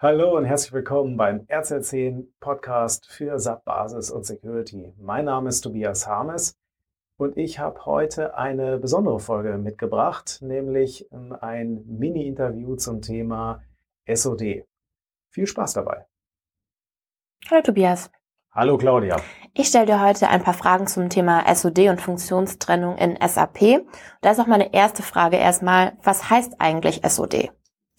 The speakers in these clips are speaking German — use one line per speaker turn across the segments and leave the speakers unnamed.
Hallo und herzlich willkommen beim RZ10 Podcast für SAP Basis und Security. Mein Name ist Tobias Harmes und ich habe heute eine besondere Folge mitgebracht, nämlich ähm, ein Mini-Interview zum Thema SOD. Viel Spaß dabei.
Hallo Tobias.
Hallo Claudia.
Ich stelle dir heute ein paar Fragen zum Thema SOD und Funktionstrennung in SAP. Da ist auch meine erste Frage erstmal, was heißt eigentlich SOD?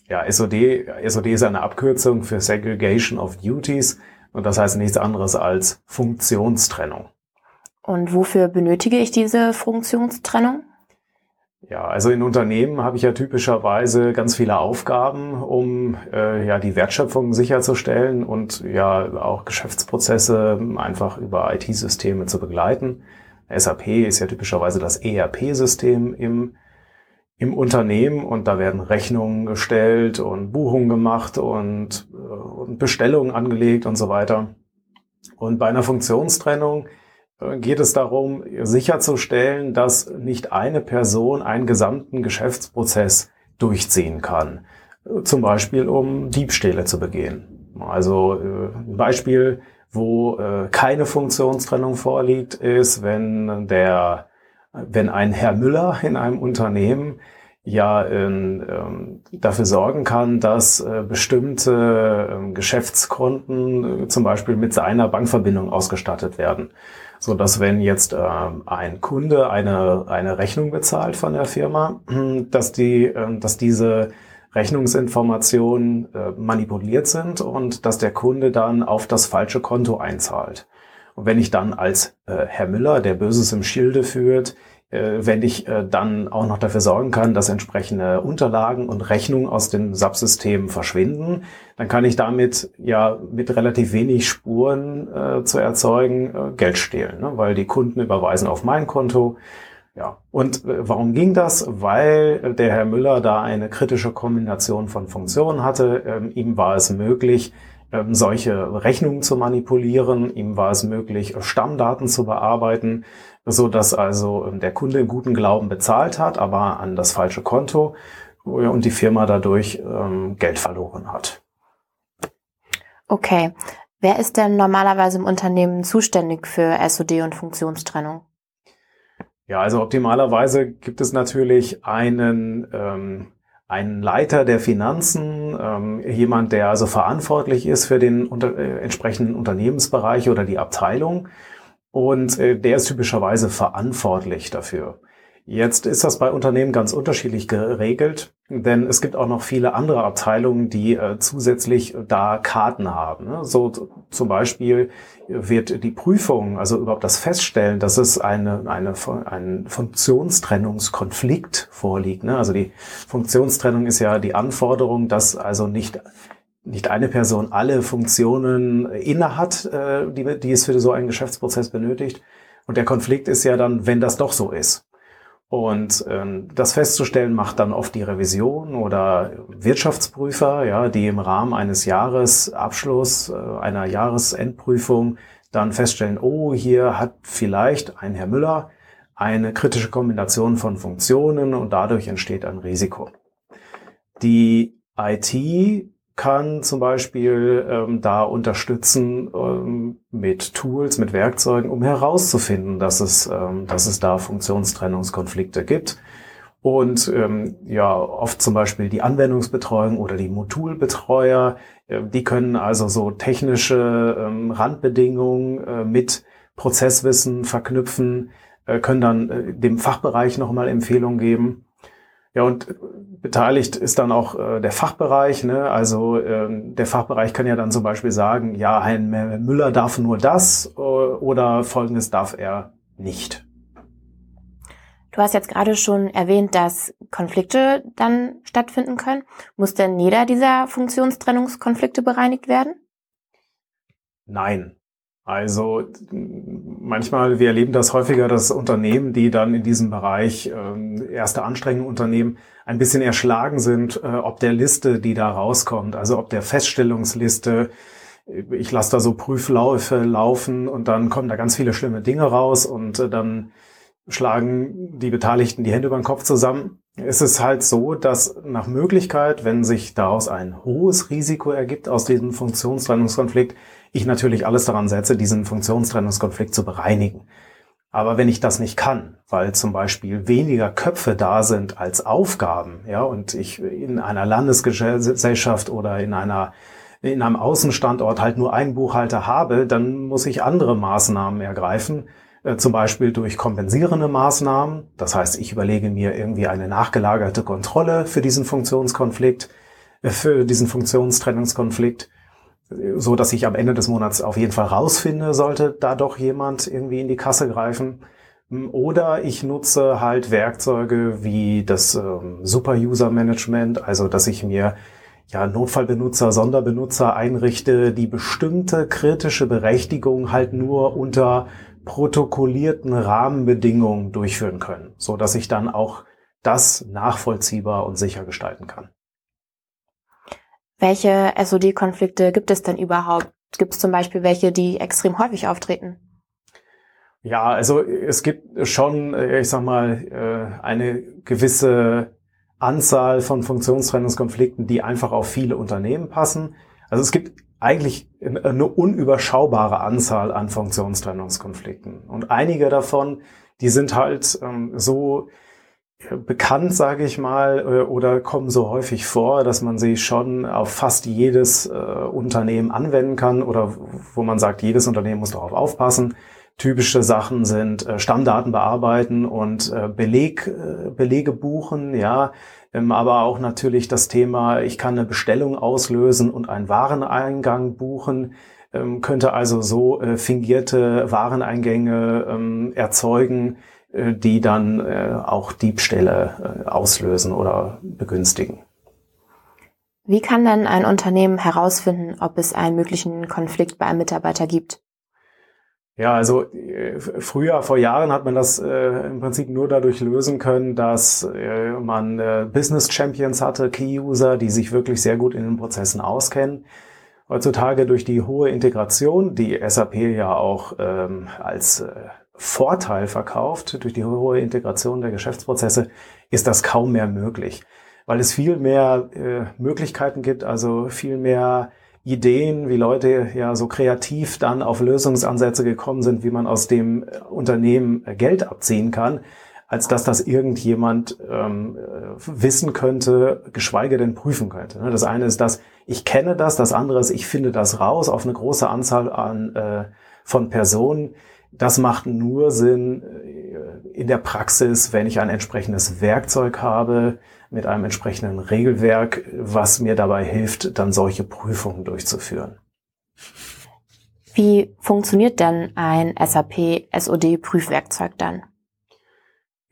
Ja, SOD, SOD ist eine Abkürzung für Segregation of Duties und das heißt nichts anderes als Funktionstrennung.
Und wofür benötige ich diese Funktionstrennung?
Ja, also in Unternehmen habe ich ja typischerweise ganz viele Aufgaben, um äh, ja die Wertschöpfung sicherzustellen und ja auch Geschäftsprozesse einfach über IT-Systeme zu begleiten. SAP ist ja typischerweise das ERP-System im im Unternehmen und da werden Rechnungen gestellt und Buchungen gemacht und, äh, und Bestellungen angelegt und so weiter. Und bei einer Funktionstrennung äh, geht es darum, sicherzustellen, dass nicht eine Person einen gesamten Geschäftsprozess durchziehen kann. Zum Beispiel, um Diebstähle zu begehen. Also äh, ein Beispiel, wo keine Funktionstrennung vorliegt, ist, wenn der wenn ein Herr Müller in einem Unternehmen ja ähm, dafür sorgen kann, dass äh, bestimmte äh, Geschäftskonten äh, zum Beispiel mit seiner Bankverbindung ausgestattet werden. So dass wenn jetzt äh, ein Kunde eine, eine Rechnung bezahlt von der Firma, dass die, äh, dass diese Rechnungsinformationen äh, manipuliert sind und dass der Kunde dann auf das falsche Konto einzahlt. Und wenn ich dann als äh, Herr Müller, der Böses im Schilde führt, äh, wenn ich äh, dann auch noch dafür sorgen kann, dass entsprechende Unterlagen und Rechnungen aus dem Subsystem verschwinden, dann kann ich damit ja mit relativ wenig Spuren äh, zu erzeugen äh, Geld stehlen, ne? weil die Kunden überweisen auf mein Konto. Ja, und äh, warum ging das? Weil der Herr Müller da eine kritische Kombination von Funktionen hatte. Ähm, ihm war es möglich, ähm, solche Rechnungen zu manipulieren. Ihm war es möglich, Stammdaten zu bearbeiten, so dass also ähm, der Kunde im guten Glauben bezahlt hat, aber an das falsche Konto und die Firma dadurch ähm, Geld verloren hat.
Okay. Wer ist denn normalerweise im Unternehmen zuständig für SOD und Funktionstrennung?
Ja, also optimalerweise gibt es natürlich einen ähm, ein Leiter der Finanzen, ähm, jemand, der also verantwortlich ist für den unter, äh, entsprechenden Unternehmensbereich oder die Abteilung. Und äh, der ist typischerweise verantwortlich dafür. Jetzt ist das bei Unternehmen ganz unterschiedlich geregelt, denn es gibt auch noch viele andere Abteilungen, die äh, zusätzlich da Karten haben. Ne? So zum Beispiel wird die Prüfung, also überhaupt das Feststellen, dass es eine, eine, ein Funktionstrennungskonflikt vorliegt. Ne? Also die Funktionstrennung ist ja die Anforderung, dass also nicht nicht eine Person alle Funktionen inne hat, äh, die, die es für so einen Geschäftsprozess benötigt. Und der Konflikt ist ja dann, wenn das doch so ist. Und ähm, das festzustellen macht dann oft die Revision oder Wirtschaftsprüfer, ja, die im Rahmen eines Jahresabschluss, äh, einer Jahresendprüfung dann feststellen, oh, hier hat vielleicht ein Herr Müller eine kritische Kombination von Funktionen und dadurch entsteht ein Risiko. Die IT kann zum Beispiel ähm, da unterstützen ähm, mit Tools, mit Werkzeugen, um herauszufinden, dass es, ähm, dass es da Funktionstrennungskonflikte gibt. Und ähm, ja, oft zum Beispiel die Anwendungsbetreuung oder die Modulbetreuer, äh, die können also so technische ähm, Randbedingungen äh, mit Prozesswissen verknüpfen, äh, können dann äh, dem Fachbereich nochmal Empfehlungen geben. Ja, und beteiligt ist dann auch äh, der Fachbereich. Ne? Also ähm, der Fachbereich kann ja dann zum Beispiel sagen, ja, Herrn Müller darf nur das äh, oder folgendes darf er nicht.
Du hast jetzt gerade schon erwähnt, dass Konflikte dann stattfinden können. Muss denn jeder dieser Funktionstrennungskonflikte bereinigt werden?
Nein. Also manchmal, wir erleben das häufiger, dass Unternehmen, die dann in diesem Bereich ähm, erste Anstrengungen unternehmen, ein bisschen erschlagen sind, äh, ob der Liste, die da rauskommt, also ob der Feststellungsliste, ich lasse da so Prüfläufe laufen und dann kommen da ganz viele schlimme Dinge raus und äh, dann schlagen die Beteiligten die Hände über den Kopf zusammen, ist es halt so, dass nach Möglichkeit, wenn sich daraus ein hohes Risiko ergibt aus diesem Funktionstrennungskonflikt, ich natürlich alles daran setze, diesen Funktionstrennungskonflikt zu bereinigen. Aber wenn ich das nicht kann, weil zum Beispiel weniger Köpfe da sind als Aufgaben, ja, und ich in einer Landesgesellschaft oder in einer in einem Außenstandort halt nur einen Buchhalter habe, dann muss ich andere Maßnahmen ergreifen, zum Beispiel durch kompensierende Maßnahmen. Das heißt, ich überlege mir irgendwie eine nachgelagerte Kontrolle für diesen Funktionskonflikt, äh, für diesen Funktionstrennungskonflikt, so dass ich am Ende des Monats auf jeden Fall rausfinde, sollte da doch jemand irgendwie in die Kasse greifen. Oder ich nutze halt Werkzeuge wie das ähm, Super-User-Management, also dass ich mir ja, Notfallbenutzer, Sonderbenutzer einrichte, die bestimmte kritische Berechtigung halt nur unter protokollierten Rahmenbedingungen durchführen können, so dass ich dann auch das nachvollziehbar und sicher gestalten kann.
Welche SOD-Konflikte gibt es denn überhaupt? Gibt es zum Beispiel welche, die extrem häufig auftreten?
Ja, also es gibt schon, äh, ich sag mal, äh, eine gewisse Anzahl von Funktionstrennungskonflikten, die einfach auf viele Unternehmen passen. Also es gibt eigentlich eine unüberschaubare Anzahl an Funktionstrennungskonflikten. Und einige davon, die sind halt ähm, so äh, bekannt, sage ich mal, äh, oder kommen so häufig vor, dass man sie schon auf fast jedes äh, Unternehmen anwenden kann oder wo man sagt, jedes Unternehmen muss darauf aufpassen. Typische Sachen sind äh, Stammdaten bearbeiten und äh, Beleg, äh, Belege buchen, ja, ähm, aber auch natürlich das Thema, ich kann eine Bestellung auslösen und einen Wareneingang buchen, ähm, könnte also so fingierte Wareneingänge ähm, erzeugen, die dann auch Diebstähle auslösen oder begünstigen.
Wie kann dann ein Unternehmen herausfinden, ob es einen möglichen Konflikt bei einem Mitarbeiter gibt?
Ja, also äh, früher, vor Jahren hat man das äh, im Prinzip nur dadurch lösen können, dass äh, man äh, Business Champions hatte, Key-User, die sich wirklich sehr gut in den Prozessen auskennen. Heutzutage durch die hohe Integration, die SAP ja auch ähm, als äh, Vorteil verkauft, durch die hohe Integration der Geschäftsprozesse, ist das kaum mehr möglich, weil es viel mehr äh, Möglichkeiten gibt, also viel mehr Ideen, wie Leute ja so kreativ dann auf Lösungsansätze gekommen sind, wie man aus dem Unternehmen Geld abziehen kann, als dass das irgendjemand ähm, äh, wissen könnte, geschweige denn prüfen könnte. Ne, das eine ist das, ich kenne das, das andere ist, ich finde das raus auf eine große Anzahl an, äh, von Personen. Das macht nur Sinn in der Praxis, wenn ich ein entsprechendes Werkzeug habe, mit einem entsprechenden Regelwerk, was mir dabei hilft, dann solche Prüfungen durchzuführen.
Wie funktioniert denn ein SAP SOD Prüfwerkzeug dann?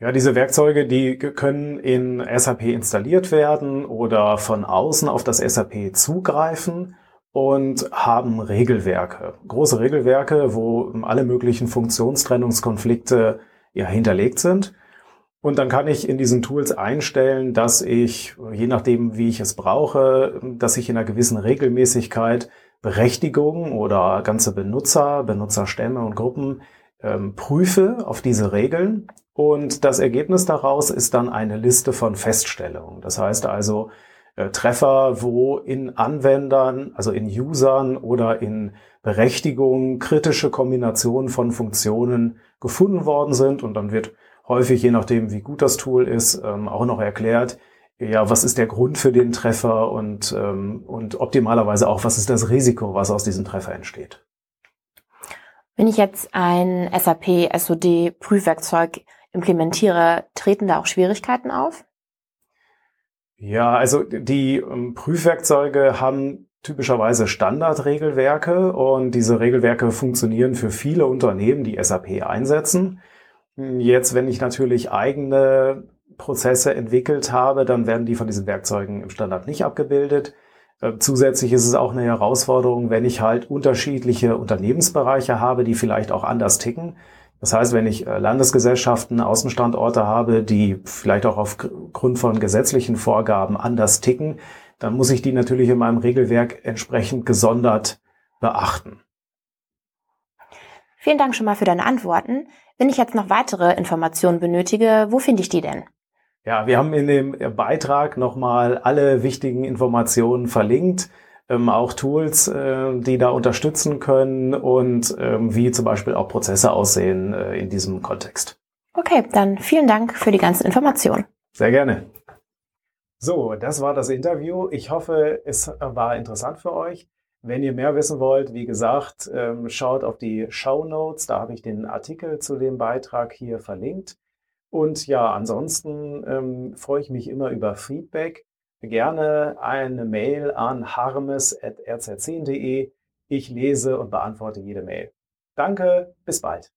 Ja, diese Werkzeuge, die können in SAP installiert werden oder von außen auf das SAP zugreifen und haben Regelwerke. Große Regelwerke, wo alle möglichen Funktionstrennungskonflikte ja hinterlegt sind. Und dann kann ich in diesen Tools einstellen, dass ich, je nachdem, wie ich es brauche, dass ich in einer gewissen Regelmäßigkeit Berechtigungen oder ganze Benutzer, Benutzerstämme und Gruppen ähm, prüfe auf diese Regeln. Und das Ergebnis daraus ist dann eine Liste von Feststellungen. Das heißt also äh, Treffer, wo in Anwendern, also in Usern oder in Berechtigungen kritische Kombinationen von Funktionen gefunden worden sind. Und dann wird häufig, je nachdem, wie gut das Tool ist, ähm, auch noch erklärt, ja, was ist der Grund für den Treffer und, ähm, und optimalerweise auch, was ist das Risiko, was aus diesem Treffer entsteht.
Wenn ich jetzt ein SAP SOD Prüfwerkzeug implementiere, treten da auch Schwierigkeiten auf?
Ja, also die ähm, Prüfwerkzeuge haben typischerweise Standardregelwerke und diese Regelwerke funktionieren für viele Unternehmen, die SAP einsetzen. Jetzt, wenn ich natürlich eigene Prozesse entwickelt habe, dann werden die von diesen Werkzeugen im Standard nicht abgebildet. Äh, zusätzlich ist es auch eine Herausforderung, wenn ich halt unterschiedliche Unternehmensbereiche habe, die vielleicht auch anders ticken. Das heißt, wenn ich äh, Landesgesellschaften, Außenstandorte habe, die vielleicht auch aufgrund von gesetzlichen Vorgaben anders ticken, dann muss ich die natürlich in meinem Regelwerk entsprechend gesondert beachten.
Vielen Dank schon mal für deine Antworten. Wenn ich jetzt noch weitere Informationen benötige, wo finde ich die denn?
Ja, wir haben in dem Beitrag nochmal alle wichtigen Informationen verlinkt, ähm, auch Tools, äh, die da unterstützen können und ähm, wie zum Beispiel auch Prozesse aussehen äh, in diesem Kontext.
Okay, dann vielen Dank für die ganzen Informationen.
Sehr gerne. So, das war das Interview. Ich hoffe, es war interessant für euch. Wenn ihr mehr wissen wollt, wie gesagt, ähm, schaut auf die Show Notes. Da habe ich den Artikel zu dem Beitrag hier verlinkt. Und ja, ansonsten ähm, freue ich mich immer über Feedback. Gerne eine Mail an harmes.rz10.de. Ich lese und beantworte jede Mail. Danke, bis bald.